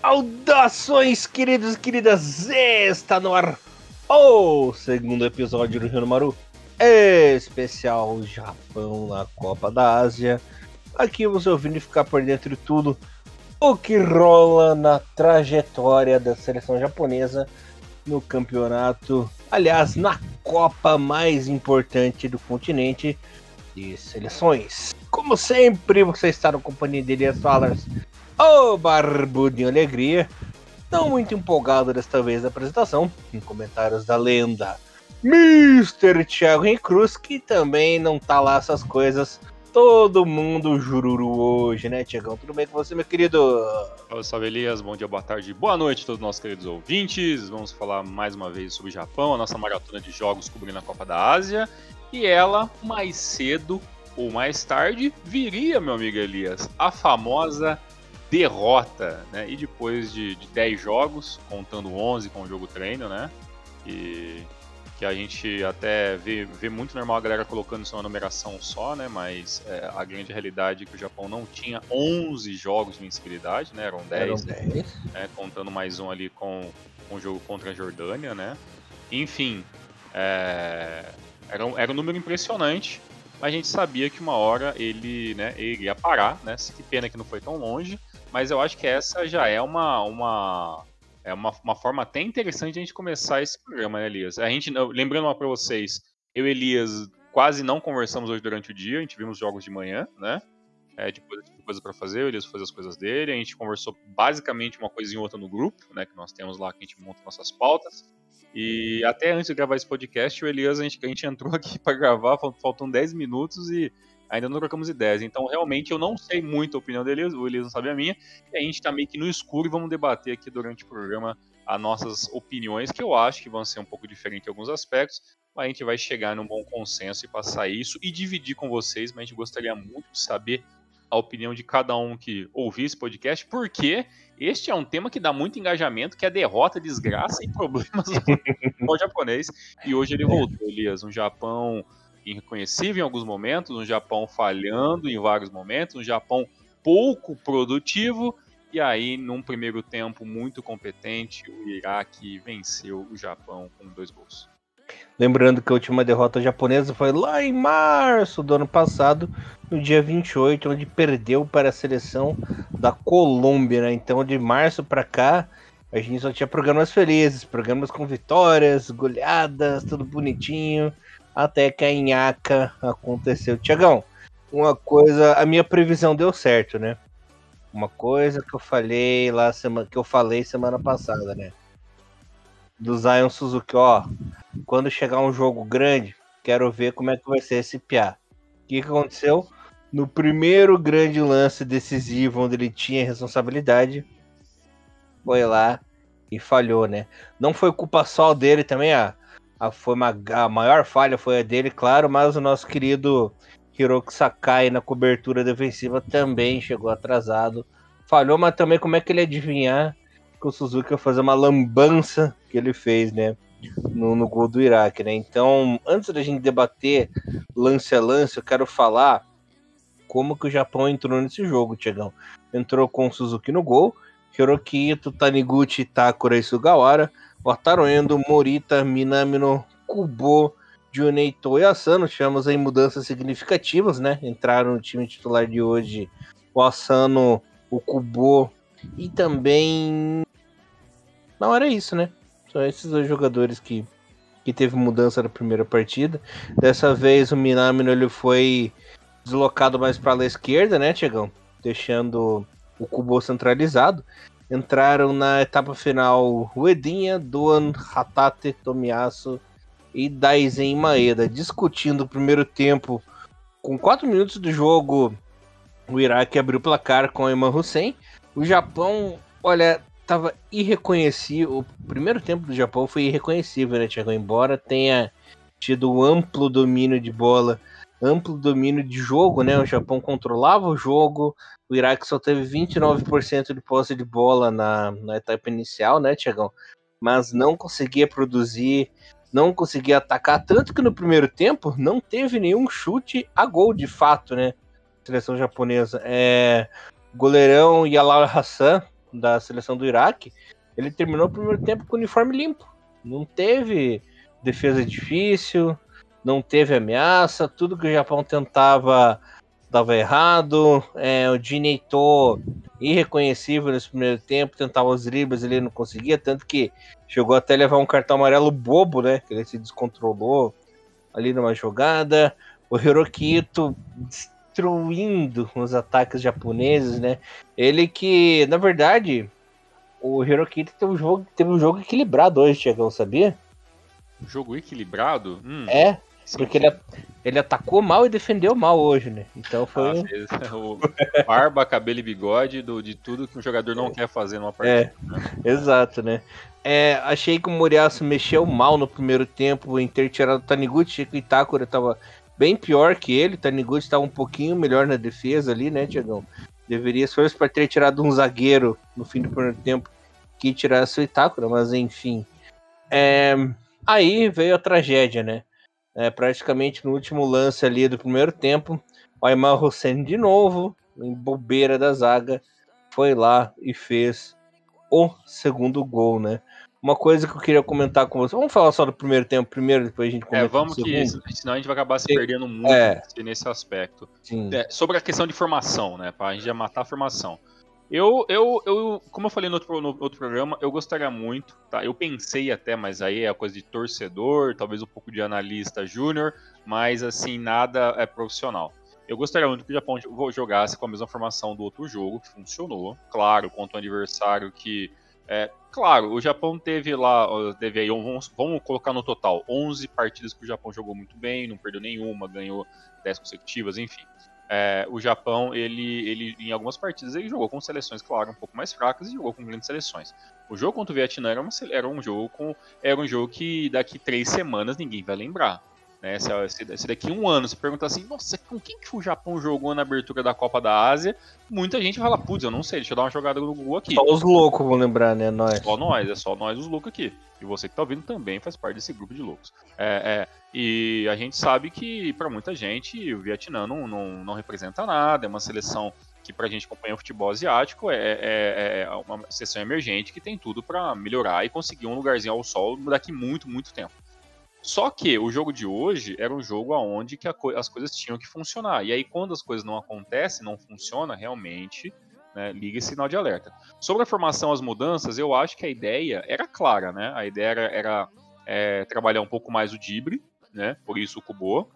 Saudações, queridos e queridas! Está no ar o segundo episódio do Rio Maru, especial Japão na Copa da Ásia. Aqui você ouvindo ficar por dentro de tudo o que rola na trajetória da seleção japonesa no campeonato, aliás, na Copa mais importante do continente de seleções. Como sempre, você está na companhia de Elias Fallers, o Barbudinho Alegria. Não muito empolgado desta vez da apresentação, em comentários da lenda Mr. Thiago Cruz, que também não tá lá essas coisas todo mundo jururu hoje, né, Tiagão? Tudo bem com você, meu querido? Salve, salve, Elias. Bom dia, boa tarde, boa noite a todos os nossos queridos ouvintes. Vamos falar mais uma vez sobre o Japão, a nossa maratona de jogos cobrindo a Copa da Ásia. E ela, mais cedo ou mais tarde, viria, meu amigo Elias, a famosa derrota, né? E depois de, de 10 jogos, contando 11 com o jogo treino, né? E que a gente até vê, vê muito normal a galera colocando isso uma numeração só, né? Mas é, a grande realidade é que o Japão não tinha 11 jogos de invencibilidade, né? Eram 10, Eram 10. Né? contando mais um ali com, com o jogo contra a Jordânia, né? Enfim, é, era, um, era um número impressionante, mas a gente sabia que uma hora ele, né, ele ia parar, né? Que pena que não foi tão longe, mas eu acho que essa já é uma, uma é uma, uma forma até interessante de a gente começar esse programa, né, Elias? A gente, lembrando para vocês, eu e Elias quase não conversamos hoje durante o dia, a gente vimos jogos de manhã, né? É, depois tipo coisa para fazer, o Elias fazer as coisas dele, a gente conversou basicamente uma coisinha ou outra no grupo, né? Que nós temos lá que a gente monta nossas pautas. E até antes de gravar esse podcast, o Elias, a gente, a gente entrou aqui para gravar, faltam 10 minutos e ainda não trocamos ideias. Então, realmente, eu não sei muito a opinião dele, o Elias não sabe a minha, e a gente tá meio que no escuro e vamos debater aqui durante o programa as nossas opiniões, que eu acho que vão ser um pouco diferentes em alguns aspectos, mas a gente vai chegar num bom consenso e passar isso e dividir com vocês, mas a gente gostaria muito de saber a opinião de cada um que ouvir esse podcast, porque este é um tema que dá muito engajamento, que é derrota, desgraça e problemas no japonês. E hoje ele voltou, Elias, um Japão irreconhecível em alguns momentos, um Japão falhando em vários momentos, um Japão pouco produtivo, e aí, num primeiro tempo muito competente, o Iraque venceu o Japão com dois gols. Lembrando que a última derrota japonesa foi lá em março do ano passado, no dia 28, onde perdeu para a seleção da Colômbia. Né? Então, de março para cá, a gente só tinha programas felizes, programas com vitórias, goleadas, tudo bonitinho até que a Inhaca aconteceu. Tiagão, uma coisa, a minha previsão deu certo, né? Uma coisa que eu falei lá semana que eu falei semana passada, né? Do Zion Suzuki, ó, quando chegar um jogo grande, quero ver como é que vai ser esse piá. O que, que aconteceu? No primeiro grande lance decisivo, onde ele tinha responsabilidade, foi lá e falhou, né? Não foi culpa só dele também, ah, a, foi uma, a maior falha foi a dele, claro, mas o nosso querido Hiroki Sakai na cobertura defensiva também chegou atrasado. Falhou, mas também como é que ele adivinhar que o Suzuki ia fazer uma lambança que ele fez, né? No, no gol do Iraque, né? Então, antes da gente debater lance a lance, eu quero falar como que o Japão entrou nesse jogo, Tiagão. Entrou com o Suzuki no gol, Hiroki Ito, Taniguchi, Takura e Sugawara. Wataru Endo, Morita, Minamino, Kubo, Juneito e Asano. Tivemos aí mudanças significativas, né? Entraram no time titular de hoje o Asano, o Kubo e também. Não era isso, né? São esses dois jogadores que, que teve mudança na primeira partida. Dessa vez o Minamino ele foi deslocado mais para a esquerda, né, Tiagão? Deixando o Kubo centralizado entraram na etapa final Uedinha, Duan, Hatate, Tomiyasu e Daisen Maeda, discutindo o primeiro tempo. Com 4 minutos do jogo, o Iraque abriu o placar com Eman Hussein. O Japão, olha, estava irreconhecível. O primeiro tempo do Japão foi irreconhecível, né, Thiago? Embora tenha tido amplo domínio de bola, amplo domínio de jogo, né? O Japão controlava o jogo, o Iraque só teve 29% de posse de bola na, na etapa inicial, né, Tiagão? Mas não conseguia produzir, não conseguia atacar, tanto que no primeiro tempo não teve nenhum chute a gol de fato, né? Seleção japonesa. É, goleirão Yalawa Hassan da seleção do Iraque, ele terminou o primeiro tempo com o uniforme limpo. Não teve defesa difícil, não teve ameaça, tudo que o Japão tentava dava errado. É, o Dineito irreconhecível nesse primeiro tempo, tentava os dribles, ele não conseguia, tanto que chegou até a levar um cartão amarelo bobo, né? Que ele se descontrolou ali numa jogada. O Hirokito destruindo os ataques japoneses, né? Ele que, na verdade, o Hirokito teve um jogo, teve um jogo equilibrado hoje, Tiagão, sabia? Jogo equilibrado? Hum. É, porque ele, ele atacou mal e defendeu mal hoje, né? Então foi. Ah, o barba, cabelo e bigode do, de tudo que um jogador não é. quer fazer numa partida. É, né? exato, né? É, achei que o Moriaço mexeu mal no primeiro tempo em ter tirado o Taniguchi. Achei que o Itakura tava bem pior que ele. O Taniguchi tava um pouquinho melhor na defesa ali, né, Tiagão? Deveria, se fosse para ter tirado um zagueiro no fim do primeiro tempo, que tirasse o Itakura, mas enfim. É, aí veio a tragédia, né? É, praticamente no último lance ali do primeiro tempo, o Aymar Hussein de novo, em bobeira da zaga, foi lá e fez o segundo gol, né? Uma coisa que eu queria comentar com você. Vamos falar só do primeiro tempo primeiro, depois a gente comenta. É, vamos que senão a gente vai acabar se perdendo muito é. nesse aspecto. É, sobre a questão de formação, né? Para a gente já matar a formação. Eu, eu, eu, como eu falei no outro, no outro programa, eu gostaria muito, tá? Eu pensei até, mas aí é coisa de torcedor, talvez um pouco de analista júnior, mas assim, nada é profissional. Eu gostaria muito que o Japão jogasse com a mesma formação do outro jogo, que funcionou, claro, contra um adversário que. É, claro, o Japão teve lá, teve aí, vamos, vamos colocar no total, 11 partidas que o Japão jogou muito bem, não perdeu nenhuma, ganhou 10 consecutivas, enfim. É, o Japão, ele, ele, em algumas partidas, ele jogou com seleções, claro, um pouco mais fracas e jogou com grandes seleções. O jogo contra o Vietnã era, uma, era um jogo com, era um jogo que daqui três semanas ninguém vai lembrar. Né? Se, se, se, daqui um ano você perguntar assim, nossa, com quem que o Japão jogou na abertura da Copa da Ásia? Muita gente vai falar, putz, eu não sei, deixa eu dar uma jogada no Google aqui. Só os loucos vão lembrar, né? Nós. Só nós, é só nós os loucos aqui. E você que tá ouvindo também faz parte desse grupo de loucos. É, é, e a gente sabe que, para muita gente, o Vietnã não, não, não representa nada, é uma seleção que pra gente acompanha o futebol asiático é, é, é uma seleção emergente que tem tudo para melhorar e conseguir um lugarzinho ao sol daqui muito, muito tempo. Só que o jogo de hoje era um jogo onde que co as coisas tinham que funcionar. E aí, quando as coisas não acontecem, não funciona, realmente né, liga esse sinal de alerta. Sobre a formação, as mudanças, eu acho que a ideia era clara, né? A ideia era, era é, trabalhar um pouco mais o dibre, né? Por isso o Kubo.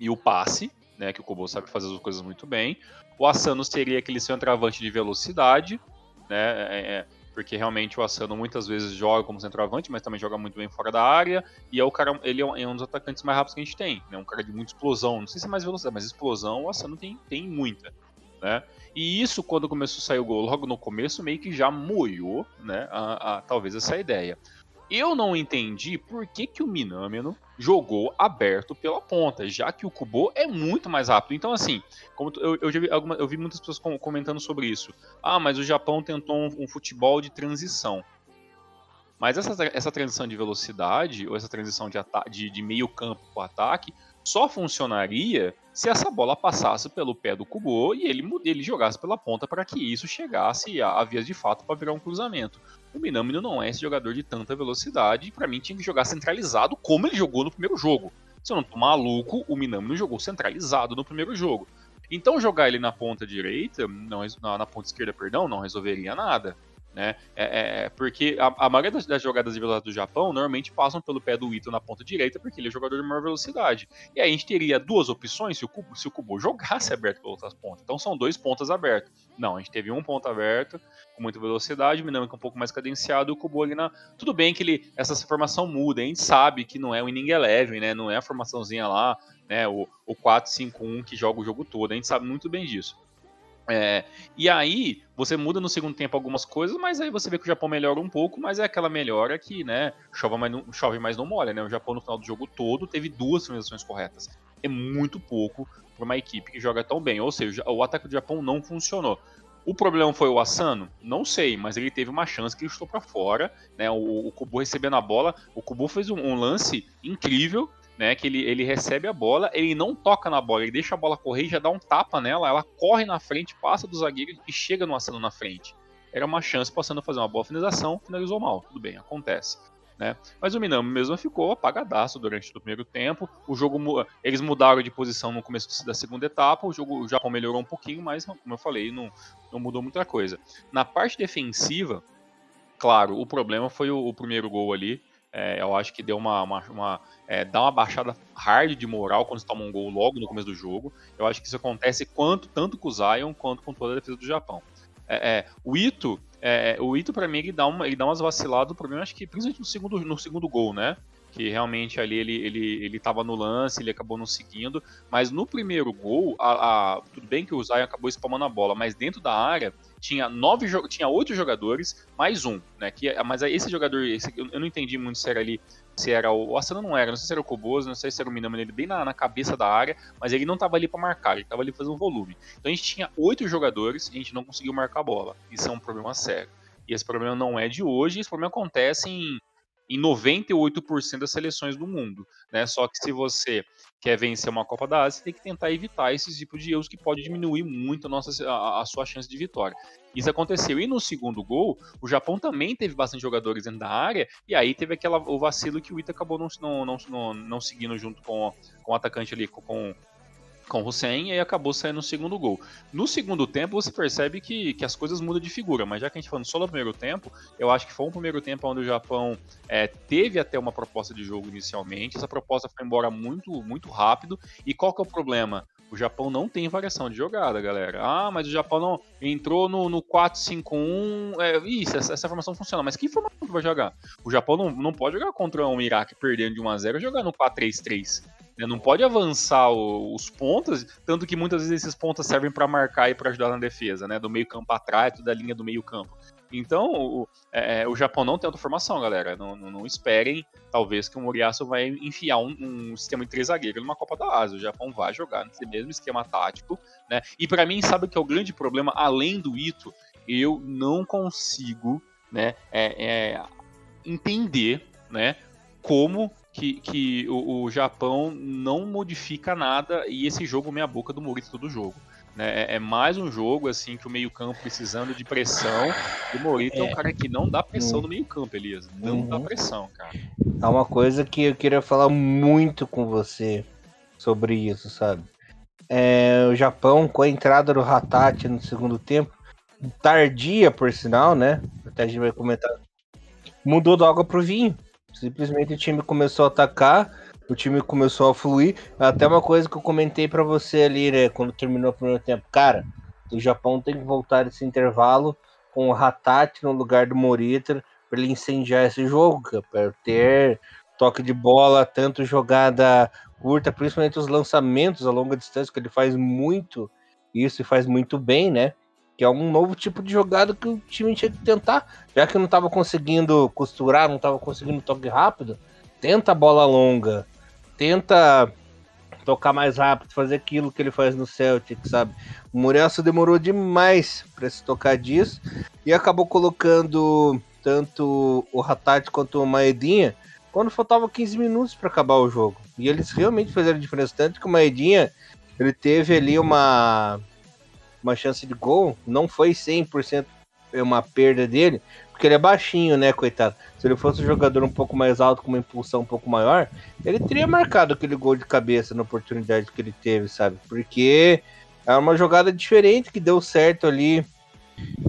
E o passe, né? Que o Kubo sabe fazer as coisas muito bem. O Asano seria aquele centroavante de velocidade, né? É, é porque realmente o Asano muitas vezes joga como centroavante, mas também joga muito bem fora da área, e é o cara, ele é um dos atacantes mais rápidos que a gente tem, né? Um cara de muita explosão, não sei se é mais velocidade, mas explosão o Asano tem, tem muita, né? E isso, quando começou a sair o gol logo no começo, meio que já moiou, né? A, a, talvez essa ideia. Eu não entendi por que, que o Minamino jogou aberto pela ponta, já que o Kubo é muito mais rápido. Então, assim, como eu, eu, vi, alguma, eu vi muitas pessoas comentando sobre isso. Ah, mas o Japão tentou um, um futebol de transição. Mas essa, essa transição de velocidade, ou essa transição de, de, de meio campo para ataque, só funcionaria se essa bola passasse pelo pé do Kubo e ele, ele jogasse pela ponta para que isso chegasse a, a vias de fato para virar um cruzamento. O Minamino não é esse jogador de tanta velocidade para mim tinha que jogar centralizado como ele jogou no primeiro jogo. Se eu não tô maluco, o Minamino jogou centralizado no primeiro jogo. Então jogar ele na ponta direita, não, na, na ponta esquerda, perdão, não resolveria nada. Né? É, é, é, porque a, a maioria das, das, jogadas de velocidade do Japão normalmente passam pelo pé do Ito na ponta direita, porque ele é jogador de maior velocidade. E aí a gente teria duas opções se o Kubo, se o Kubo jogasse aberto pelas outras pontas. Então são dois pontas abertos. Não, a gente teve um ponto aberto com muita velocidade, o Minami um pouco mais cadenciado, o Kubo ali na. Tudo bem que ele, essa formação muda, a gente sabe que não é o inning eleven, né? Não é a formaçãozinha lá, né? O, o 4-5-1 que joga o jogo todo, a gente sabe muito bem disso. É, e aí, você muda no segundo tempo algumas coisas, mas aí você vê que o Japão melhora um pouco, mas é aquela melhora que, né, chove mais, não, chove mais não molha, né? O Japão no final do jogo todo teve duas finalizações corretas. É muito pouco para uma equipe que joga tão bem. Ou seja, o ataque do Japão não funcionou. O problema foi o Asano? Não sei, mas ele teve uma chance que ele estou para fora, né? O, o Kubo recebendo a bola, o Kubo fez um, um lance incrível né? Que ele, ele recebe a bola, ele não toca na bola, ele deixa a bola correr e já dá um tapa nela, ela corre na frente, passa do zagueiro e chega no Asano na frente. era uma chance passando a fazer uma boa finalização, finalizou mal. Tudo bem, acontece. Né? Mas o Minami mesmo ficou apagadaço durante o primeiro tempo. O jogo eles mudaram de posição no começo da segunda etapa. O jogo o Japão melhorou um pouquinho, mas como eu falei, não, não mudou muita coisa. Na parte defensiva, claro, o problema foi o, o primeiro gol ali. É, eu acho que deu uma, uma, uma é, dá uma baixada hard de moral quando você toma um gol logo no começo do jogo. Eu acho que isso acontece quanto, tanto com o Zion quanto com toda a defesa do Japão. É, é, o Ito, é, o Ito para mim ele dá uma, ele dá umas vaciladas, o problema acho que principalmente no segundo, no segundo gol, né? Que realmente ali ele, ele, ele tava no lance, ele acabou não seguindo, mas no primeiro gol, a, a tudo bem que o Zion acabou spamando a bola, mas dentro da área tinha nove tinha oito jogadores mais um, né? Que, mas esse jogador, esse, eu não entendi muito se era ali se era o. Asano não era, não sei se era o Kobozo, não sei se era o Minami, ele bem na, na cabeça da área, mas ele não estava ali para marcar, ele estava ali fazendo volume. Então a gente tinha oito jogadores e a gente não conseguiu marcar a bola. Isso é um problema sério. E esse problema não é de hoje, esse problema acontece em em 98% das seleções do mundo, né? Só que se você quer vencer uma Copa da Ásia, você tem que tentar evitar esse tipo de erros que pode diminuir muito a, nossa, a, a, sua chance de vitória. Isso aconteceu. E no segundo gol, o Japão também teve bastante jogadores dentro da área, e aí teve aquela, o vacilo que o Ita acabou não, não, não, não, seguindo junto com, com o atacante ali, com, com o Hussein e acabou saindo o segundo gol. No segundo tempo, você percebe que, que as coisas mudam de figura, mas já que a gente falando só do primeiro tempo, eu acho que foi um primeiro tempo onde o Japão é, teve até uma proposta de jogo inicialmente, essa proposta foi embora muito, muito rápido, e qual que é o problema? O Japão não tem variação de jogada, galera. Ah, mas o Japão não entrou no, no 4-5-1. É, isso, essa, essa, formação funciona. Mas que formação que vai jogar? O Japão não, não pode jogar contra um Iraque perdendo de 1 a 0 e jogar no 4-3-3. Né? Não pode avançar o, os pontos, tanto que muitas vezes esses pontos servem para marcar e para ajudar na defesa, né? Do meio campo atrás, da linha do meio campo. Então, o, é, o Japão não tem outra formação, galera. Não, não, não esperem, talvez, que o Moriaço vai enfiar um, um, sistema de três zagueiros numa Copa da Ásia. O Japão vai jogar nesse mesmo esquema tático, né? E para mim, sabe que é o grande problema, além do Ito, eu não consigo, né, é, é, entender, né, como que, que o, o, Japão não modifica nada e esse jogo meia boca do Morito todo jogo. Né? É, é, mais um jogo assim que o meio campo precisando de pressão. E o Morito é, é um cara que não dá pressão no meio campo, Elias. Não uhum. dá pressão, cara. É uma coisa que eu queria falar muito com você sobre isso, sabe? É, o Japão, com a entrada do Hatate no segundo tempo, tardia por sinal, né? Até a gente vai comentar. Mudou da água pro vinho. Simplesmente o time começou a atacar, o time começou a fluir. Até uma coisa que eu comentei para você ali, né, quando terminou o primeiro tempo. Cara, o Japão tem que voltar esse intervalo com o Hatate no lugar do Morita para ele incendiar esse jogo, para ter toque de bola, tanto jogada curta, principalmente os lançamentos a longa distância, que ele faz muito isso e faz muito bem, né? que é um novo tipo de jogada que o time tinha que tentar, já que não estava conseguindo costurar, não estava conseguindo toque rápido, tenta a bola longa, tenta tocar mais rápido, fazer aquilo que ele faz no Celtic, sabe? O Murielso demorou demais para se tocar disso e acabou colocando tanto o Hatat quanto o Maedinha quando faltava 15 minutos para acabar o jogo. E eles realmente fizeram diferença, tanto que o Maedinha ele teve ali uma uma chance de gol, não foi 100% uma perda dele, porque ele é baixinho, né, coitado. Se ele fosse um jogador um pouco mais alto, com uma impulsão um pouco maior, ele teria marcado aquele gol de cabeça na oportunidade que ele teve, sabe? Porque é uma jogada diferente que deu certo ali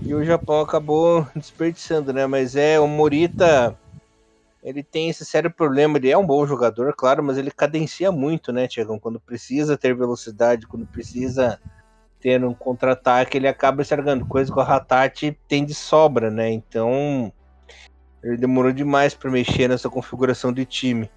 e o Japão acabou desperdiçando, né? Mas é o Morita, ele tem esse sério problema. Ele é um bom jogador, claro, mas ele cadencia muito, né, Tiagão? Quando precisa ter velocidade, quando precisa tendo um contra-ataque, ele acaba estragando, coisa que o Hatate tem de sobra, né? Então, ele demorou demais para mexer nessa configuração de time.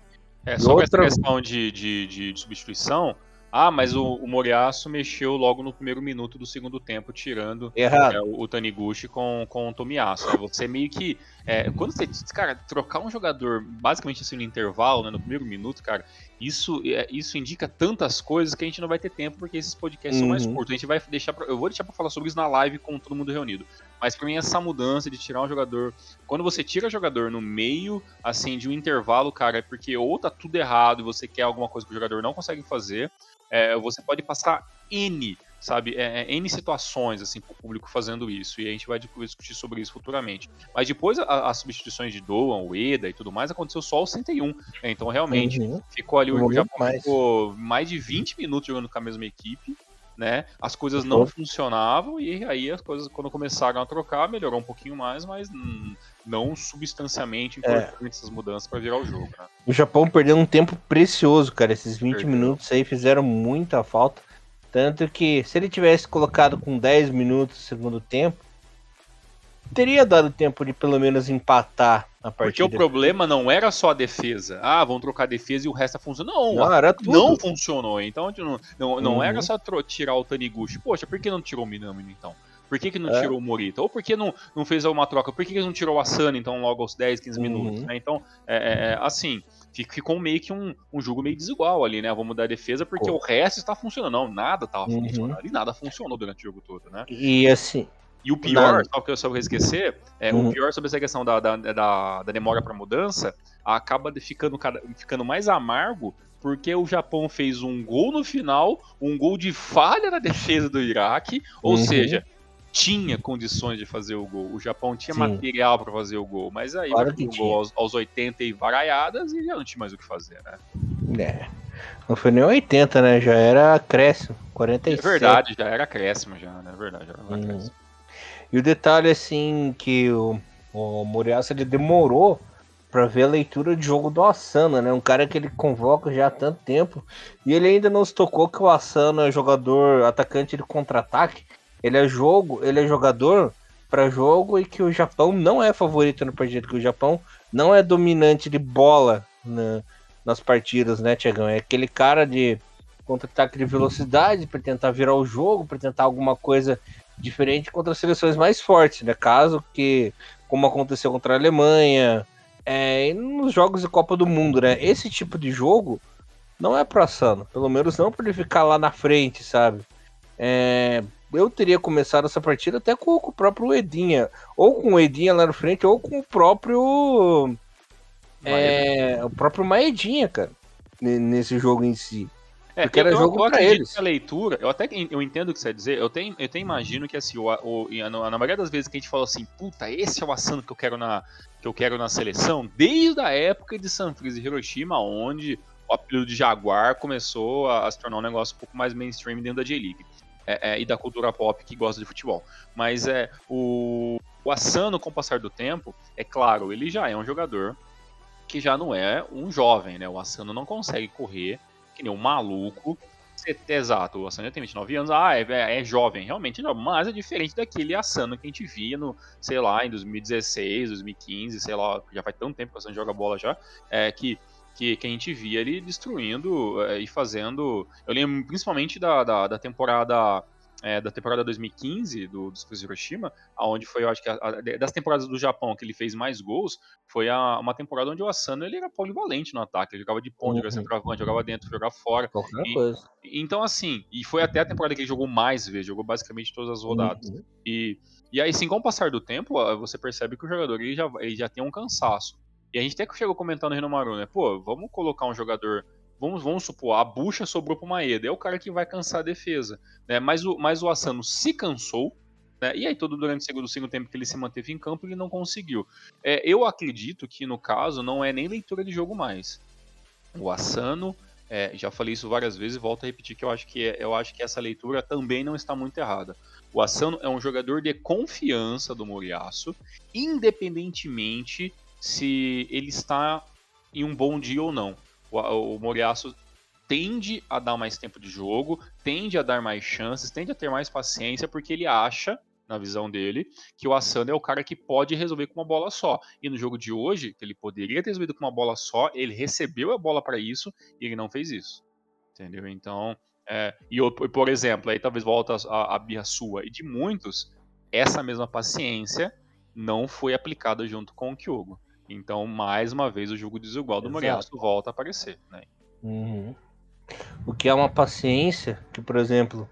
É, só outra... essa questão de, de, de, substituição, ah, mas o, o Moriaço mexeu logo no primeiro minuto do segundo tempo, tirando é, o, o, Taniguchi com, com o Tomiyasu. Né? Você meio que. É, quando você. Cara, trocar um jogador basicamente assim no intervalo, né, no primeiro minuto, cara, isso, é, isso indica tantas coisas que a gente não vai ter tempo, porque esses podcasts uhum. são mais uhum. curtos. A gente vai deixar. Pra, eu vou deixar pra falar sobre isso na live com todo mundo reunido. Mas pra mim, essa mudança de tirar um jogador. Quando você tira jogador no meio, assim, de um intervalo, cara, é porque ou tá tudo errado e você quer alguma coisa que o jogador não consegue fazer é, você pode passar N sabe, é, é, N situações, assim, pro público fazendo isso, e a gente vai discutir sobre isso futuramente. Mas depois, a, as substituições de Doan, Ueda e tudo mais, aconteceu só 61, né? então realmente, uhum. ficou ali, o Japão mais. ficou mais de 20 minutos jogando com a mesma equipe, né? As coisas não funcionavam e aí as coisas quando começaram a trocar melhorou um pouquinho mais, mas não substancialmente é. importante é. essas mudanças para virar o jogo. Né? O Japão perdeu um tempo precioso, cara. Esses 20 perdeu. minutos aí fizeram muita falta. Tanto que se ele tivesse colocado com 10 minutos no segundo tempo, teria dado tempo de pelo menos empatar. Porque o problema não era só a defesa. Ah, vão trocar a defesa e o resto funcionou. Não, não, era tudo. não funcionou. Então não, não, não uhum. era só tirar o Taniguchi. Poxa, por que não tirou o Minamino então? Por que, que não é. tirou o Morita? Ou por que não, não fez uma troca? Por que, que não tirou o Asano, então, logo aos 10, 15 uhum. minutos? Né? Então, é, é, é assim, ficou meio que um, um jogo meio desigual ali, né? Vamos mudar a defesa porque o resto está funcionando. Não, nada estava uhum. funcionando. E nada funcionou durante o jogo todo, né? E assim. E o pior, só que eu só vou esquecer, é, uhum. o pior sobre essa questão da, da, da, da demora para mudança acaba ficando, ficando mais amargo porque o Japão fez um gol no final, um gol de falha na defesa do Iraque, ou uhum. seja, tinha condições de fazer o gol. O Japão tinha Sim. material para fazer o gol, mas aí claro o gol aos, aos 80 e varaiadas e já não tinha mais o que fazer, né? É. Não foi nem 80, né? Já era acréscimo. 47. É verdade, já era acréscimo já, né? É verdade, já era uhum. E o detalhe, assim, que o, o Moriaça ele demorou para ver a leitura de jogo do Asano, né? Um cara que ele convoca já há tanto tempo. E ele ainda não se tocou que o Asano é jogador atacante de contra-ataque ele é jogo, ele é jogador para jogo e que o Japão não é favorito no partido, que o Japão não é dominante de bola na, nas partidas, né, Tiagão? É aquele cara de contra-ataque de velocidade para tentar virar o jogo, para tentar alguma coisa diferente contra as seleções mais fortes, né? Caso que, como aconteceu contra a Alemanha, é, nos jogos de Copa do Mundo, né? Esse tipo de jogo não é para Sano, pelo menos não para ele ficar lá na frente, sabe? É, eu teria começado essa partida até com, com, o próprio Edinha. Ou com o Edinha lá na frente, ou com o próprio. É, o próprio Maedinha, cara. Nesse jogo em si. É, Porque era jogo para eles. A leitura, eu até eu entendo o que você quer dizer. Eu tenho, eu tenho imagino que assim, o, o, na maioria das vezes que a gente fala assim, puta, esse é o Asano que eu quero na que eu quero na seleção, desde a época de Sanfrecce e Hiroshima, onde o apelido de Jaguar começou a, a se tornar um negócio um pouco mais mainstream dentro da J-League é, é, e da cultura pop que gosta de futebol. Mas é o, o Asano, com o passar do tempo, é claro, ele já é um jogador que já não é um jovem, né? O Asano não consegue correr que nem um maluco. Exato, o Asano tem 29 anos, ah, é, é, é jovem, realmente não, mas é diferente daquele Asano que a gente via no, sei lá, em 2016, 2015, sei lá, já faz tanto tempo que o Asano joga bola já, é, que que, que a gente via ele destruindo é, e fazendo. Eu lembro principalmente da, da, da temporada. É, da temporada 2015 do, do Super Hiroshima, aonde foi, eu acho que a, a, das temporadas do Japão que ele fez mais gols, foi a, uma temporada onde o Asano ele era polivalente no ataque, ele jogava de ponta, uhum. jogava centroavante, jogava dentro, jogava fora. Qualquer e, coisa. Então, assim, e foi até a temporada que ele jogou mais vezes, jogou basicamente todas as rodadas. Uhum. E, e aí, sim, com o passar do tempo, você percebe que o jogador ele já, ele já tem um cansaço. E a gente até que chegou comentando no Renomaru, né? Pô, vamos colocar um jogador. Vamos, vamos supor, a bucha sobrou pro Maeda. É o cara que vai cansar a defesa. Né? Mas, o, mas o Asano se cansou. Né? E aí, todo durante o segundo, segundo tempo que ele se manteve em campo, ele não conseguiu. É, eu acredito que, no caso, não é nem leitura de jogo mais. O Asano. É, já falei isso várias vezes e volto a repetir que eu acho que, é, eu acho que essa leitura também não está muito errada. O Asano é um jogador de confiança do Moriaço, independentemente se ele está em um bom dia ou não. O, o Moriaço tende a dar mais tempo de jogo, tende a dar mais chances, tende a ter mais paciência, porque ele acha, na visão dele, que o Asano é o cara que pode resolver com uma bola só. E no jogo de hoje, que ele poderia ter resolvido com uma bola só, ele recebeu a bola para isso e ele não fez isso. Entendeu? Então, é, e por exemplo, aí talvez volta a, a birra sua e de muitos, essa mesma paciência não foi aplicada junto com o Kyogo. Então, mais uma vez, o jogo desigual do Moriaço volta a aparecer. Né? Uhum. O que é uma paciência que, por exemplo,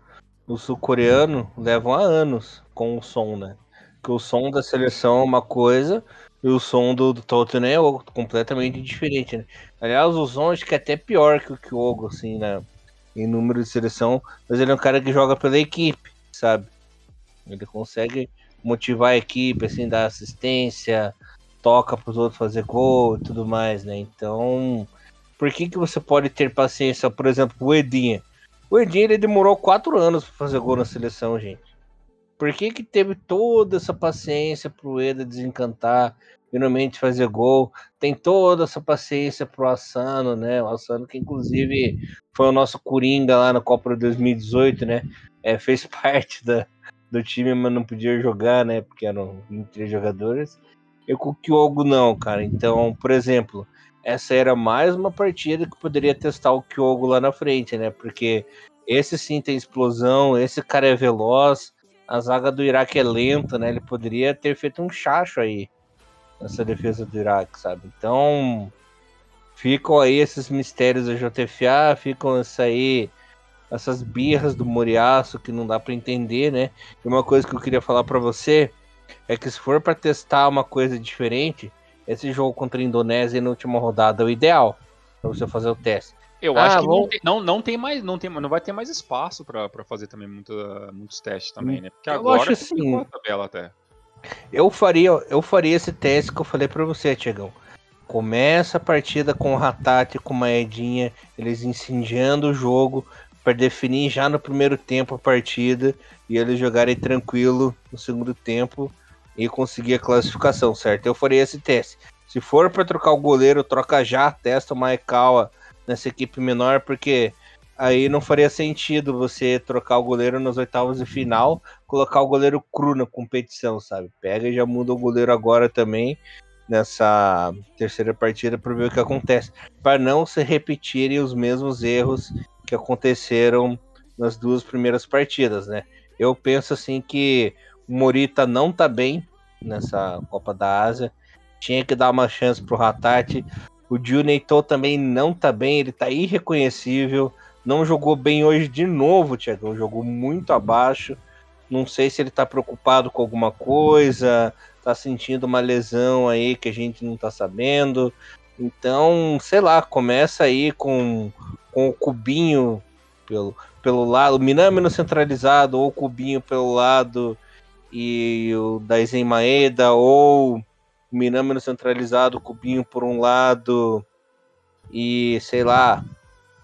o sul-coreano levam há anos com o som, né? Que o som da seleção é uma coisa e o som do, do Tottenham é completamente diferente, né? Aliás, o som acho que é até pior que o Kyogo, assim, né? em número de seleção, mas ele é um cara que joga pela equipe, sabe? Ele consegue motivar a equipe, assim, dar assistência, toca para os outros fazer gol e tudo mais, né? Então, por que que você pode ter paciência, por exemplo, o Edinha? O Edinha ele demorou quatro anos para fazer gol na seleção, gente. Por que que teve toda essa paciência pro Eda desencantar, finalmente fazer gol? Tem toda essa paciência pro Assano, né? O Assano que inclusive foi o nosso coringa lá na Copa de 2018, né? É, fez parte da, do time, mas não podia jogar, né? Porque eram 23 jogadores. Eu com o Kyogo não, cara. Então, por exemplo, essa era mais uma partida que poderia testar o Kyogo lá na frente, né? Porque esse sim tem explosão, esse cara é veloz, a zaga do Iraque é lenta, né? Ele poderia ter feito um chacho aí nessa defesa do Iraque, sabe? Então, ficam aí esses mistérios da JFA, ficam essa aí essas birras do Moriaço que não dá para entender, né? E uma coisa que eu queria falar para você é que se for para testar uma coisa diferente, esse jogo contra a Indonésia na última rodada é o ideal para você fazer o teste. Eu ah, acho que não, tem, não, não tem mais, não tem, não vai ter mais espaço para fazer também muita, muitos testes também, né? Porque eu agora acho assim, a tabela até. Eu faria, eu faria esse teste que eu falei para você, Tiagão. Começa a partida com o Ratate com uma Edinha, eles incendiando o jogo, para definir já no primeiro tempo a partida e eles jogarem tranquilo no segundo tempo e conseguir a classificação, certo? Eu farei esse teste. Se for para trocar o goleiro, troca já, testa o Maekawa nessa equipe menor, porque aí não faria sentido você trocar o goleiro nas oitavas de final, colocar o goleiro cru na competição, sabe? Pega e já muda o goleiro agora também nessa terceira partida para ver o que acontece, para não se repetirem os mesmos erros que aconteceram nas duas primeiras partidas, né? Eu penso assim que Morita não tá bem nessa Copa da Ásia. Tinha que dar uma chance pro Ratati. O Juneito também não tá bem, ele tá irreconhecível. Não jogou bem hoje de novo, Thiago. Jogou muito abaixo. Não sei se ele tá preocupado com alguma coisa, tá sentindo uma lesão aí que a gente não tá sabendo. Então, sei lá, começa aí com com o cubinho pelo, pelo lado, o Minami no centralizado, ou o cubinho pelo lado e o Daisen Maeda, ou o Minami no centralizado, o cubinho por um lado e sei lá.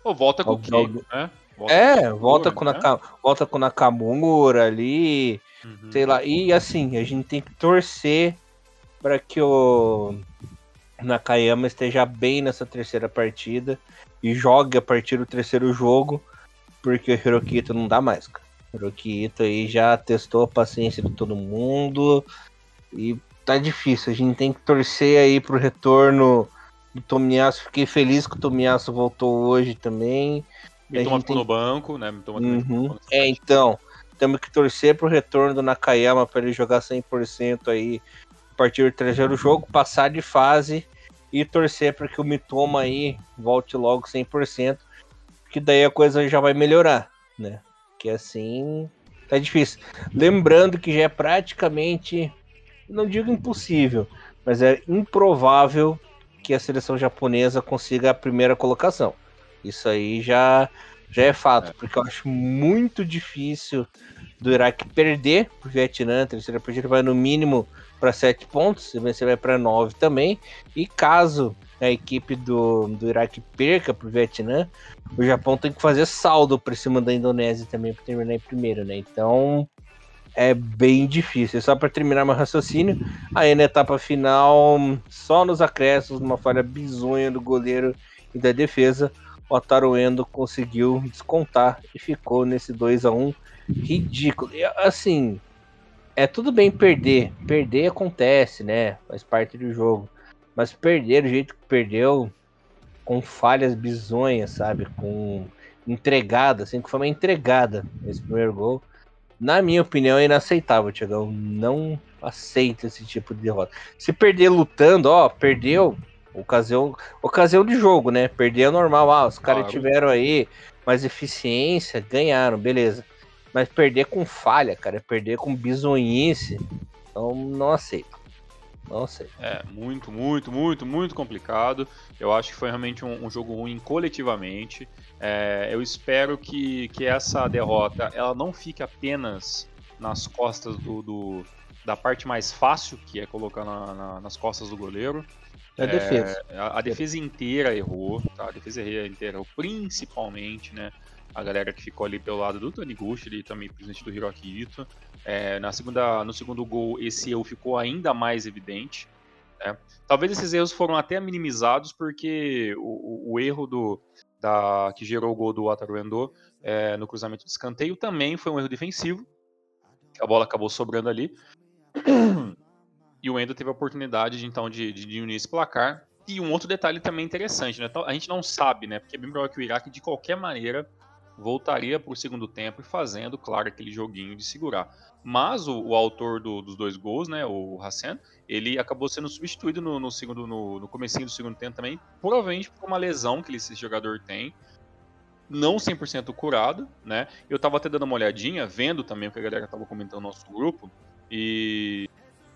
Ou volta com o Ki, né? Volta é, com volta, com né? volta com o Nakamura ali, uhum. sei lá. E assim, a gente tem que torcer para que o Nakayama esteja bem nessa terceira partida e jogue a partir do terceiro jogo, porque o Hirokito não dá mais, cara. O Hirokito aí já testou a paciência de todo mundo e tá difícil. A gente tem que torcer aí pro retorno do Tomiyasu. Fiquei feliz que o Tomiyasu voltou hoje também. Me toma tem... no banco, né? Me toma uhum. É, então, temos que torcer pro retorno do Nakayama para ele jogar 100% aí a partir do terceiro jogo, passar de fase e torcer para que o Mitoma aí volte logo 100%, que daí a coisa já vai melhorar, né? Que assim tá difícil. Lembrando que já é praticamente, não digo impossível, mas é improvável que a seleção japonesa consiga a primeira colocação. Isso aí já já é fato, é. porque eu acho muito difícil do Iraque perder o Vietnã, terceira partida vai no mínimo para 7 pontos, se vencer vai para 9 também. E caso a equipe do, do Iraque perca para o Vietnã, o Japão tem que fazer saldo para cima da Indonésia também para terminar em primeiro, né? Então é bem difícil. Só para terminar meu raciocínio, aí na etapa final, só nos acréscimos, uma falha bizonha do goleiro e da defesa, o Ataru Endo conseguiu descontar e ficou nesse 2 a 1 ridículo. E, assim, é tudo bem perder. Perder acontece, né? Faz parte do jogo. Mas perder do jeito que perdeu, com falhas bizonhas, sabe? Com entregada, assim, que foi uma entregada esse primeiro gol. Na minha opinião, é inaceitável, Tiagão. Não aceito esse tipo de derrota. Se perder lutando, ó, perdeu. Ocasião, ocasião de jogo, né? Perder é normal. Ah, os caras claro. tiveram aí mais eficiência, ganharam, beleza. Mas perder com falha, cara, perder com bizonhice, então não aceito. Não sei. É, muito, muito, muito, muito complicado. Eu acho que foi realmente um, um jogo ruim coletivamente. É, eu espero que, que essa derrota ela não fique apenas nas costas do, do da parte mais fácil, que é colocar na, na, nas costas do goleiro. É a defesa. É, a, a, defesa inteira errou, tá? A defesa inteira errou, principalmente, né? A galera que ficou ali pelo lado do Gush, e também presidente do Hiroki Ito. É, na segunda, no segundo gol, esse erro ficou ainda mais evidente. Né? Talvez esses erros foram até minimizados, porque o, o, o erro do, da, que gerou o gol do Wataru Endo é, no cruzamento de escanteio também foi um erro defensivo. A bola acabou sobrando ali. E o Endo teve a oportunidade de, então de, de unir esse placar. E um outro detalhe também interessante, né? Então, a gente não sabe, né? Porque é bem provável que o Iraque, de qualquer maneira, voltaria para o segundo tempo e fazendo, claro, aquele joguinho de segurar. Mas o, o autor do, dos dois gols, né, o Hassan, ele acabou sendo substituído no, no segundo, no, no comecinho do segundo tempo também, provavelmente por uma lesão que esse jogador tem, não 100% curado, né? Eu tava até dando uma olhadinha, vendo também o que a galera tava comentando no nosso grupo, e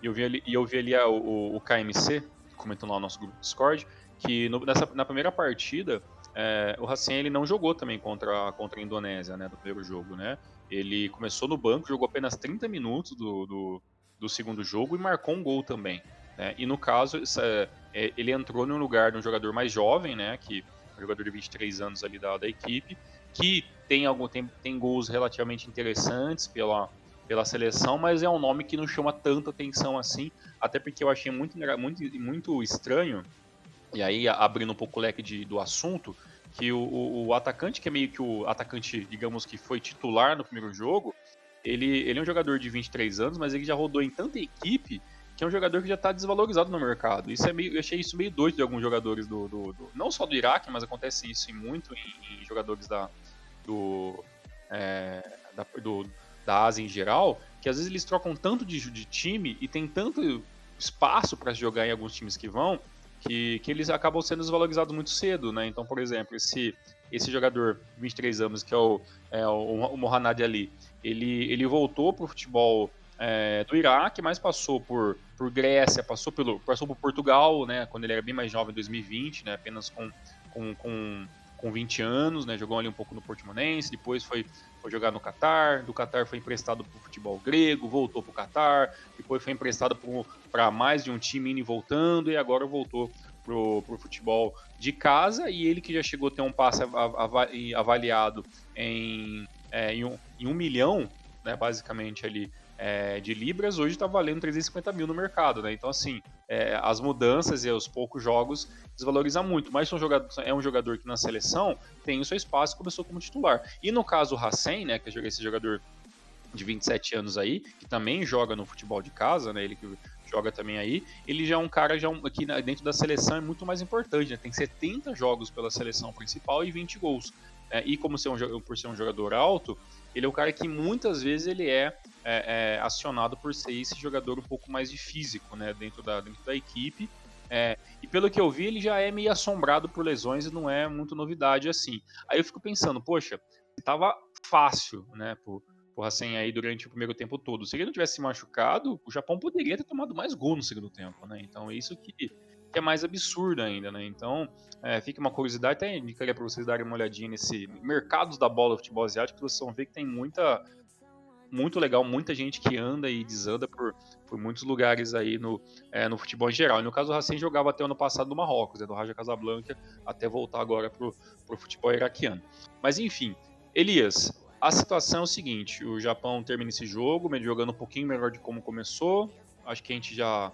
eu vi ali, eu vi ali a, o, o, KMC, comentando lá no nosso grupo Discord, que no, nessa, na primeira partida, é, o Hassan ele não jogou também contra, contra a Indonésia, né, do primeiro jogo, né? Ele começou no banco, jogou apenas 30 minutos do, do, do segundo jogo e marcou um gol também. Né? E no caso, essa, é, ele entrou no lugar de um jogador mais jovem, né, que um jogador de 23 anos ali da, da equipe, que tem algum tem, tem gols relativamente interessantes pela, pela seleção, mas é um nome que não chama tanta atenção assim, até porque eu achei muito, muito, muito estranho, e aí abrindo um pouco o leque de, do assunto, que o, o, o, atacante, que é meio que o atacante, digamos que foi titular no primeiro jogo, ele, ele é um jogador de 23 anos, mas ele já rodou em tanta equipe que é um jogador que já está desvalorizado no mercado. Isso é meio, eu achei isso meio doido de alguns jogadores do, do, do não só do Iraque, mas acontece isso em muito em, em jogadores da do, é, da, do, da Ásia em geral, que às vezes eles trocam tanto de, de time e tem tanto espaço para jogar em alguns times que vão que, que eles acabam sendo desvalorizados muito cedo, né? Então, por exemplo, esse esse jogador de 23 anos que é o, é, o, o Mohamed Ali, ele, ele voltou para o futebol é, do Iraque, mas passou por, por Grécia, passou, pelo, passou por Portugal, né, quando ele era bem mais jovem, em 2020, né, apenas com, com, com, com 20 anos, né, jogou ali um pouco no Portimonense, depois foi, foi jogar no Catar, do Catar foi emprestado para o futebol grego, voltou para o Catar, depois foi emprestado para mais de um time indo e voltando, e agora voltou pro, pro futebol de casa e ele que já chegou a ter um passe avaliado em, é, em, um, em um milhão, né, basicamente ali é, de libras, hoje está valendo 350 mil no mercado, né? Então, assim, é, as mudanças e os poucos jogos desvalorizam muito. Mas um jogador, é um jogador que na seleção tem o seu espaço e começou como titular. E no caso o Hassen, né, que é esse jogador de 27 anos aí, que também joga no futebol de casa, né? Ele que joga também aí, ele já é um cara já aqui dentro da seleção é muito mais importante, né? Tem 70 jogos pela seleção principal e 20 gols. Né? E como ser um, por ser um jogador alto, ele é o cara que muitas vezes ele é, é, é, acionado por ser esse jogador um pouco mais de físico, né, dentro da, dentro da equipe. É, e pelo que eu vi, ele já é meio assombrado por lesões e não é muito novidade assim. Aí eu fico pensando, poxa, tava fácil, né, pro, pro Hassan aí durante o primeiro tempo todo. Se ele não tivesse se machucado, o Japão poderia ter tomado mais gol no segundo tempo, né? Então é isso que que é mais absurdo ainda, né? Então, é, fica uma curiosidade, até indicaria para vocês darem uma olhadinha nesse mercados da bola do futebol asiático, que vocês vão ver que tem muita muito legal, muita gente que anda e desanda por, por muitos lugares aí no, é, no futebol em geral. E no caso, o Racing jogava até ano passado no Marrocos, né, do Raja Casablanca, até voltar agora pro, pro futebol iraquiano. Mas enfim, Elias, a situação é o seguinte: o Japão termina esse jogo, jogando um pouquinho melhor de como começou. Acho que a gente já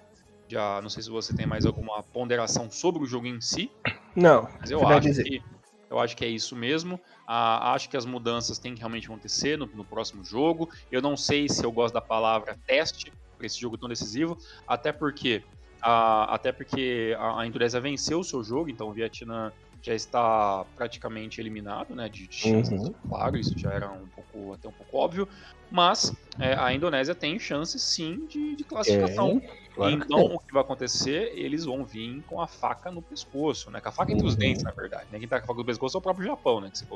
já não sei se você tem mais alguma ponderação sobre o jogo em si. Não. Mas eu acho dizer. que eu acho que é isso mesmo. Ah, acho que as mudanças têm que realmente acontecer no, no, próximo jogo. Eu não sei se eu gosto da palavra teste para esse jogo tão decisivo, até porque ah, até porque a, a Indonésia venceu o seu jogo, então o Vietnã já está praticamente eliminado, né, de, de chances, uhum. claro, isso já era um pouco até um pouco óbvio. Mas é, a Indonésia tem chance sim de, de classificação. É, claro então o que vai acontecer? Eles vão vir com a faca no pescoço, né? Com a faca entre os uhum. dentes, na verdade. Né? Quem tá com a faca no pescoço é o próprio Japão, né? Que você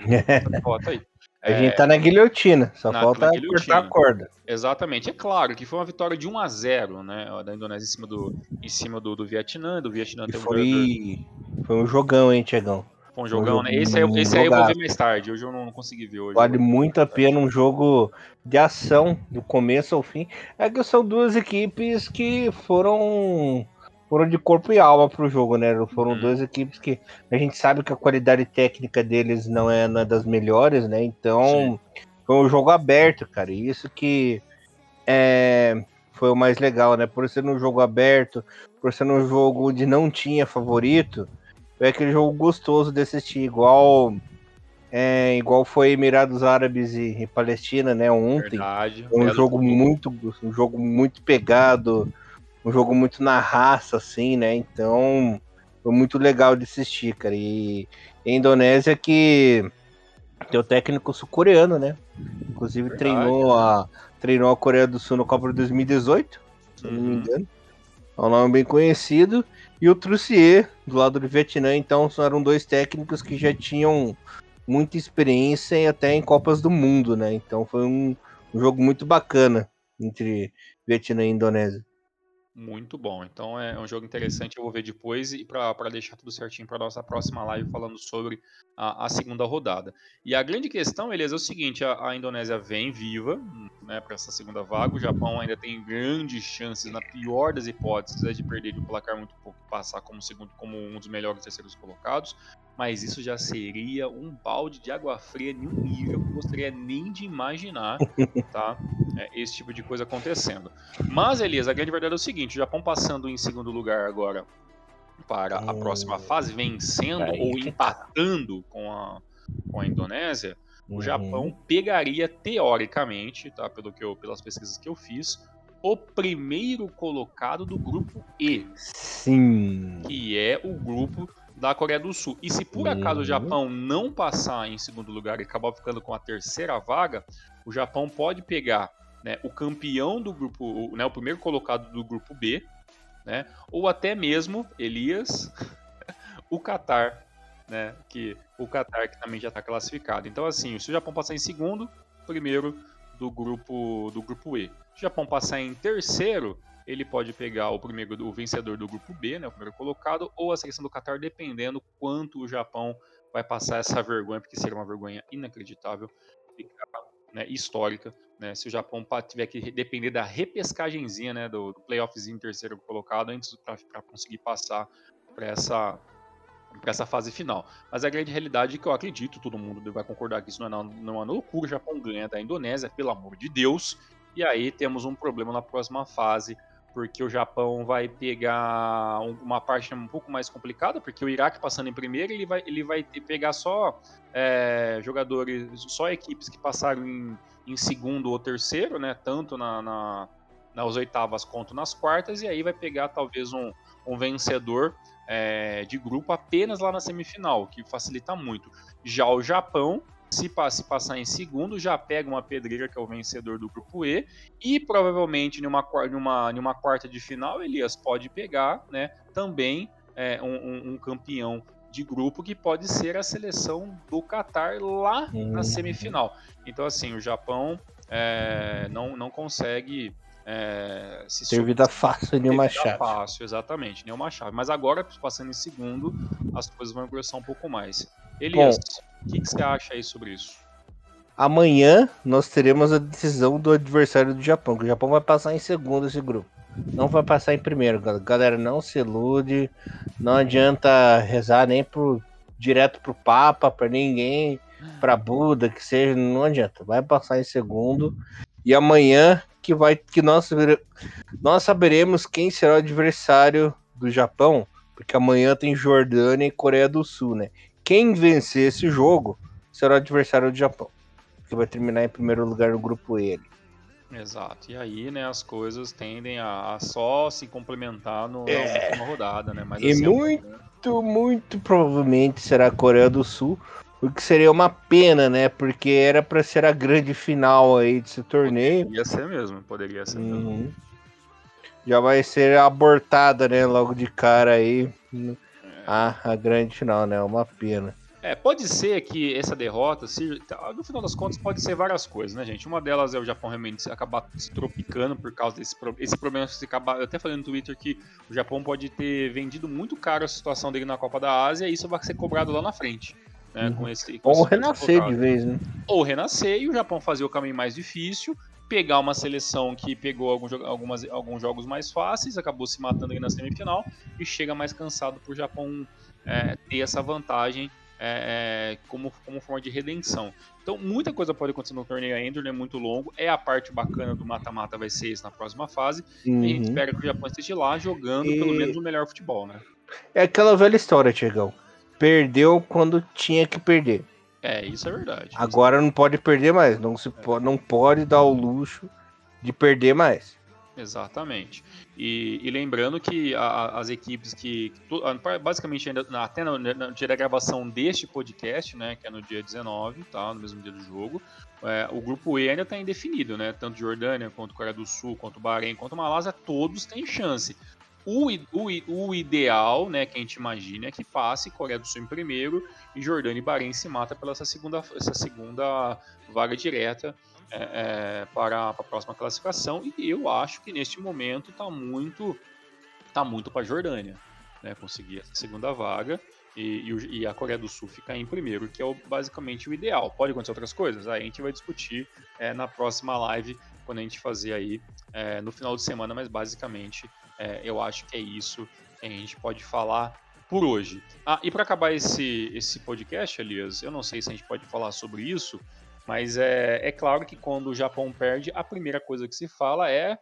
colocou aí. A gente tá na guilhotina, só na, falta na cortar a corda. Exatamente. É claro que foi uma vitória de 1 a 0 né? Da Indonésia em cima do, em cima do, do Vietnã. Do Vietnã tem um foi... Jogador... foi um jogão, hein, Tiagão? Foi um jogão, né? Esse, aí, esse aí eu vou ver mais tarde. Hoje eu não, consegui ver hoje. Vale muito a pena um jogo de ação, do começo ao fim. É que são duas equipes que foram foram de corpo e alma pro jogo, né? Foram uhum. duas equipes que a gente sabe que a qualidade técnica deles não é, das melhores, né? Então Sim. foi um jogo aberto, cara. E isso que é, foi o mais legal, né? Por ser um jogo aberto, por ser um jogo onde não tinha favorito, foi aquele jogo gostoso de assistir, igual é, igual foi Emirados Árabes e, e Palestina, né? Ontem. Verdade. Foi um jogo muito, um jogo muito pegado um jogo muito na raça, assim, né? Então foi muito legal de assistir, cara. E a Indonésia que tem o técnico sul-coreano, né? Inclusive Verdade, treinou, a, treinou a Coreia do Sul no Copa de 2018, se uhum. não me uhum. engano. É um nome bem conhecido. E o Trussier, do lado do Vietnã, então eram dois técnicos que já tinham muita experiência e até em Copas do Mundo, né? Então foi um, um jogo muito bacana entre Vietnã e Indonésia. Muito bom. Então é um jogo interessante, eu vou ver depois e para deixar tudo certinho para nossa próxima live falando sobre a, a, segunda rodada. E a grande questão, Elias, é o seguinte: a, a Indonésia vem viva né, para essa segunda vaga, o Japão ainda tem grandes chances, na pior das hipóteses, é de perder de um placar muito pouco e passar como segundo, como um dos melhores terceiros colocados mas isso já seria um balde de água fria em um nível que eu gostaria nem de imaginar, tá? É, esse tipo de coisa acontecendo. Mas, Elias, a grande verdade é o seguinte: o Japão passando em segundo lugar agora para a próxima hum. fase, vencendo ou tá. empatando com a, com a Indonésia, o uhum. Japão pegaria, teoricamente, tá? Pelo que eu, pelas pesquisas que eu fiz, o primeiro colocado do grupo E. Sim. Que é o grupo da Coreia do Sul. E se por acaso o uhum. Japão não passar em segundo lugar e acabar ficando com a terceira vaga, o Japão pode pegar né, o campeão do grupo, o, né, o primeiro colocado do grupo B, né, ou até mesmo, Elias, o Qatar, né, que o Qatar que também já está classificado. Então assim, se o Japão passar em segundo, primeiro do grupo do grupo E. Se o Japão passar em terceiro, ele pode pegar o primeiro, o vencedor do grupo B, né, o primeiro colocado, ou a seleção do Qatar, dependendo quanto o Japão vai passar essa vergonha, porque seria uma vergonha inacreditável, né, histórica, né, se o Japão tiver que depender da repescagenzinha, né, do, do playoffzinho terceiro colocado, antes para conseguir passar para essa para essa fase final. Mas a grande realidade é que eu acredito, todo mundo vai concordar que isso não é, não é uma loucura, o Japão ganha da Indonésia, pelo amor de Deus, e aí temos um problema na próxima fase, porque o Japão vai pegar uma parte um pouco mais complicada, porque o Iraque passando em primeiro, ele vai, ele vai pegar só é, jogadores, só equipes que passaram em, em, segundo ou terceiro, né? Tanto na, na, nas oitavas quanto nas quartas, e aí vai pegar talvez um, um vencedor é, de grupo apenas lá na semifinal, que facilita muito. Já o Japão se, se passar em segundo, já pega uma pedreira, que é o vencedor do grupo E, e provavelmente numa, numa, numa quarta de final, Elias pode pegar né, também é, um, um, campeão de grupo que pode ser a seleção do Qatar lá na uhum. semifinal. Então, assim, o Japão é, não, não consegue é, se ter vida fácil em nenhuma chave. fácil, exatamente, nenhuma chave. Mas agora, passando em segundo, as coisas vão engrossar um pouco mais. Elias, o que, que você acha aí sobre isso? Amanhã nós teremos a decisão do adversário do Japão, que o Japão vai passar em segundo esse grupo. Não vai passar em primeiro, galera. Não se ilude. Não adianta rezar nem pro, direto pro Papa, para ninguém, para Buda, que seja. Não adianta. Vai passar em segundo. E amanhã que vai que nós, nós saberemos quem será o adversário do Japão, porque amanhã tem Jordânia e Coreia do Sul, né? Quem vencer esse jogo será o adversário do Japão, que vai terminar em primeiro lugar no grupo E. Exato. E aí, né, as coisas tendem a, a só se complementar no, é. na última rodada, né? Mas, e assim, muito, muito provavelmente será a Coreia do Sul O que seria uma pena, né? Porque era para ser a grande final aí desse torneio. Poderia ser mesmo, poderia ser uhum. mesmo. Já vai ser abortada, né? Logo de cara aí. Ah, a grande final, né? Uma pena. É, pode ser que essa derrota, se, no final das contas, pode ser várias coisas, né, gente? Uma delas é o Japão realmente acabar se tropicando por causa desse esse problema. Se acabar, eu até falei no Twitter que o Japão pode ter vendido muito caro a situação dele na Copa da Ásia e isso vai ser cobrado lá na frente. Né, uhum. com esse, com Ou renascer de vez, né? Ou renascer e o Japão fazer o caminho mais difícil, pegar uma seleção que pegou alguns, algumas, alguns jogos mais fáceis, acabou se matando aí na semifinal e chega mais cansado para o Japão é, ter essa vantagem é, é, como, como forma de redenção. Então, muita coisa pode acontecer no torneio ainda, é muito longo. É a parte bacana do mata-mata, vai ser isso na próxima fase. Uhum. E a gente uhum. espera que o Japão esteja lá jogando e... pelo menos o melhor futebol, né? É aquela velha história, Tiagão. Perdeu quando tinha que perder. É, isso é verdade. Agora não pode perder mais. Não, se é. pode, não pode dar o luxo de perder mais. Exatamente. E, e lembrando que a, as equipes que, basicamente, ainda, até no, no, dia da gravação deste podcast, né, que é no dia 19, tá, no mesmo dia do jogo, é, o grupo E ainda está indefinido, né? Tanto Jordânia, quanto Coreia do Sul, quanto Bahrein, quanto Malásia, todos têm chance. O, o, o ideal, né, que a gente imagina, é que passe Coreia do Sul em primeiro e Jordânia e Bahrein se mata pela essa segunda, essa segunda vaga direta é, é, para, a próxima classificação. E eu acho que neste momento está muito, tá muito para a Jordânia né, conseguir essa segunda vaga. E, e, a Coreia do Sul ficar em primeiro, que é o, basicamente o ideal. Pode acontecer outras coisas? Aí a gente vai discutir é, na próxima live, quando a gente fazer aí é, no final de semana, mas basicamente é, eu acho que é isso que a gente pode falar por hoje. Ah, e para acabar esse, esse podcast, Elias, eu não sei se a gente pode falar sobre isso, mas é, é claro que quando o Japão perde, a primeira coisa que se fala é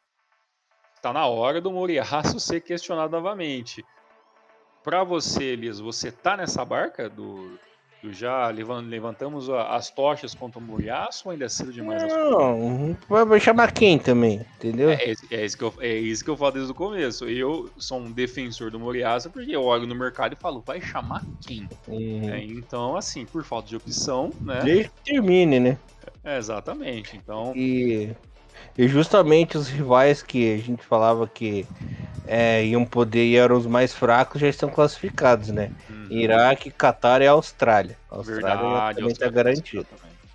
tá na hora do Moriaço ser questionado novamente. Para você, Elias, você tá nessa barca do, já levantamos as tochas contra o Moriaço ou ainda é cedo demais? Não, vai chamar quem também, entendeu? É, é, isso que eu, é isso que eu falo desde o começo. Eu sou um defensor do Moriaço porque eu olho no mercado e falo, vai chamar quem? Uhum. É, então, assim, por falta de opção, né? Desde que termine, né? É, exatamente. Então. E, e justamente os rivais que a gente falava que é, iam poder e eram os mais fracos já estão classificados, né? Uhum. Iraque, Catar e Austrália. A Austrália Verdade, também está garantido.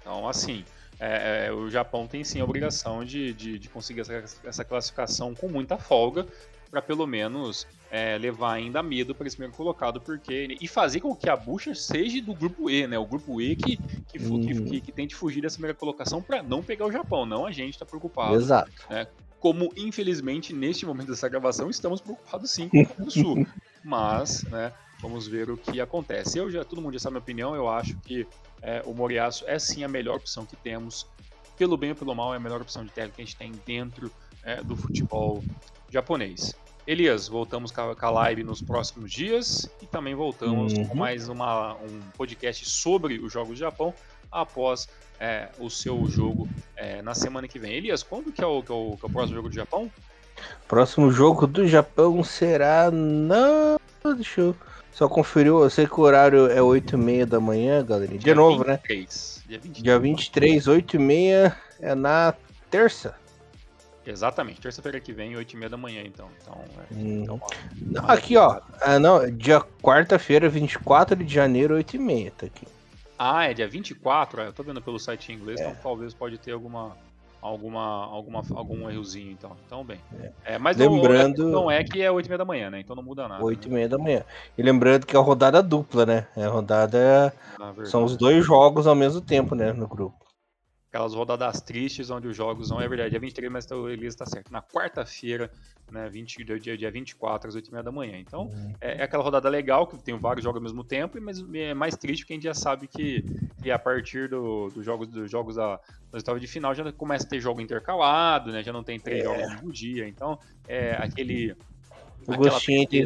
Então, assim, é, é, o Japão tem sim a obrigação de, de, de conseguir essa, essa, classificação com muita folga para pelo menos é, levar ainda medo para esse primeiro colocado, porque e fazer com que a bucha seja do grupo E, né? O grupo E que que, uhum. que, que, que tente fugir dessa primeira colocação para não pegar o Japão, não a gente está preocupado. Exato. Né? Como infelizmente neste momento dessa gravação estamos preocupados sim com o Sul, mas, né? Vamos ver o que acontece. Eu já todo mundo já sabe a minha opinião. Eu acho que é, o Moriaço é sim a melhor opção que temos. Pelo bem ou pelo mal, é a melhor opção de técnico que a gente tem dentro é, do futebol japonês. Elias, voltamos com a live nos próximos dias e também voltamos uhum. com mais uma, um podcast sobre os Jogos do Japão após é, o seu jogo é, na semana que vem. Elias, quando que é, o, que é, o, que é o próximo jogo do Japão? Próximo jogo do Japão será. Não. Deixa eu. Só conferiu, eu sei que o horário é 8 e meia da manhã, galera. De dia novo, 23, né? Dia 23. Dia 23, 8 e meia é na terça. Exatamente, terça-feira que vem, 8 e meia da manhã, então. Então, é, hum. então não, aqui, ó. Ah, não, dia quarta-feira, 24 de janeiro, 8 e meia, tá aqui. Ah, é dia 24? É, eu tô vendo pelo site em inglês, é. então talvez pode ter alguma, alguma, alguma, algum errozinho, então. Então, bem. É. é mas lembrando... Não, não, é que é 8 e meia da manhã, né? Então não muda nada. 8 e né? meia da manhã. E lembrando que é a rodada dupla, né? É a rodada. São os dois jogos ao mesmo tempo, né? No grupo aquelas rodadas tristes onde os jogos não é verdade, é 23, mas o Elias está certo. Na quarta-feira, né, 20, dia, dia 24, às 8h30 da manhã. Então, uhum. é, é, aquela rodada legal, que tem vários jogos ao mesmo tempo, mas é mais triste porque a gente já sabe que, que a partir do, do jogos, dos jogos da, das oitavas de final já começa a ter jogo intercalado, né, já não tem três é. jogos no dia. Então, é aquele o gostinho, de,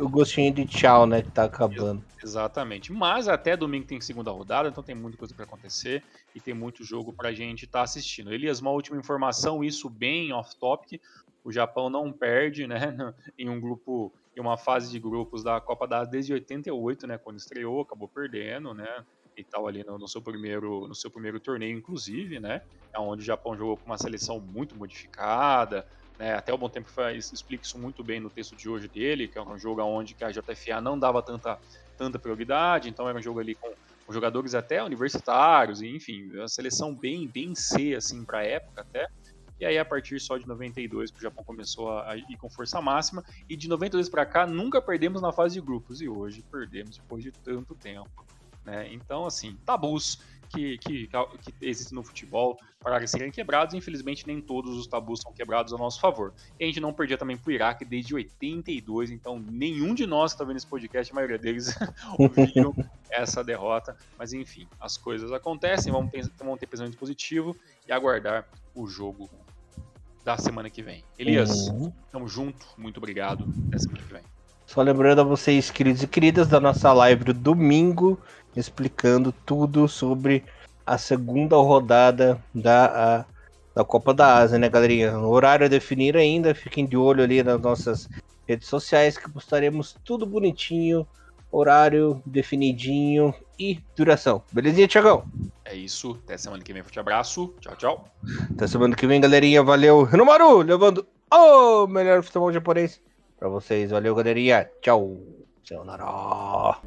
o gostinho de tchau, né? Que tá acabando. Exatamente. Mas até domingo tem segunda rodada, então tem muita coisa para acontecer e tem muito jogo pra gente estar tá assistindo. Elias, uma última informação, isso bem off-topic. O Japão não perde, né? Em um grupo, em uma fase de grupos da Copa da desde 88, né? Quando estreou, acabou perdendo, né? e tal ali no, no, seu primeiro no seu primeiro torneio inclusive né é onde o Japão jogou com uma seleção muito modificada né, até o Bom Tempo faz, explica isso muito bem no texto de hoje dele que é um jogo onde a JFA não dava tanta tanta prioridade então era um jogo ali com, com jogadores até universitários enfim a seleção bem bem C assim para época até e aí, a partir só de 92, que o Japão começou a ir com força máxima. E de 92 para cá, nunca perdemos na fase de grupos. E hoje perdemos depois de tanto tempo. Né? Então, assim, tabus que, que, que existem no futebol para serem quebrados. Infelizmente, nem todos os tabus são quebrados a nosso favor. E a gente não perdia também para o Iraque desde 82. Então, nenhum de nós que está vendo esse podcast, a maioria deles, ouviram essa derrota. Mas, enfim, as coisas acontecem. Vamos, vamos ter pensamento positivo e aguardar o jogo da semana que vem. Elias, uhum. tamo junto, muito obrigado. Até semana que vem. Só lembrando a vocês, queridos e queridas, da nossa live do domingo, explicando tudo sobre a segunda rodada da, a, da Copa da Ásia, né, galerinha? O horário a definir ainda, fiquem de olho ali nas nossas redes sociais, que postaremos tudo bonitinho, horário definidinho e duração. Belezinha, Tiagão? É isso. Até semana que vem. Forte abraço. Tchau, tchau. Até semana que vem, galerinha. Valeu. Renomaru, levando o melhor futebol japonês pra vocês. Valeu, galerinha. Tchau. Sayonara.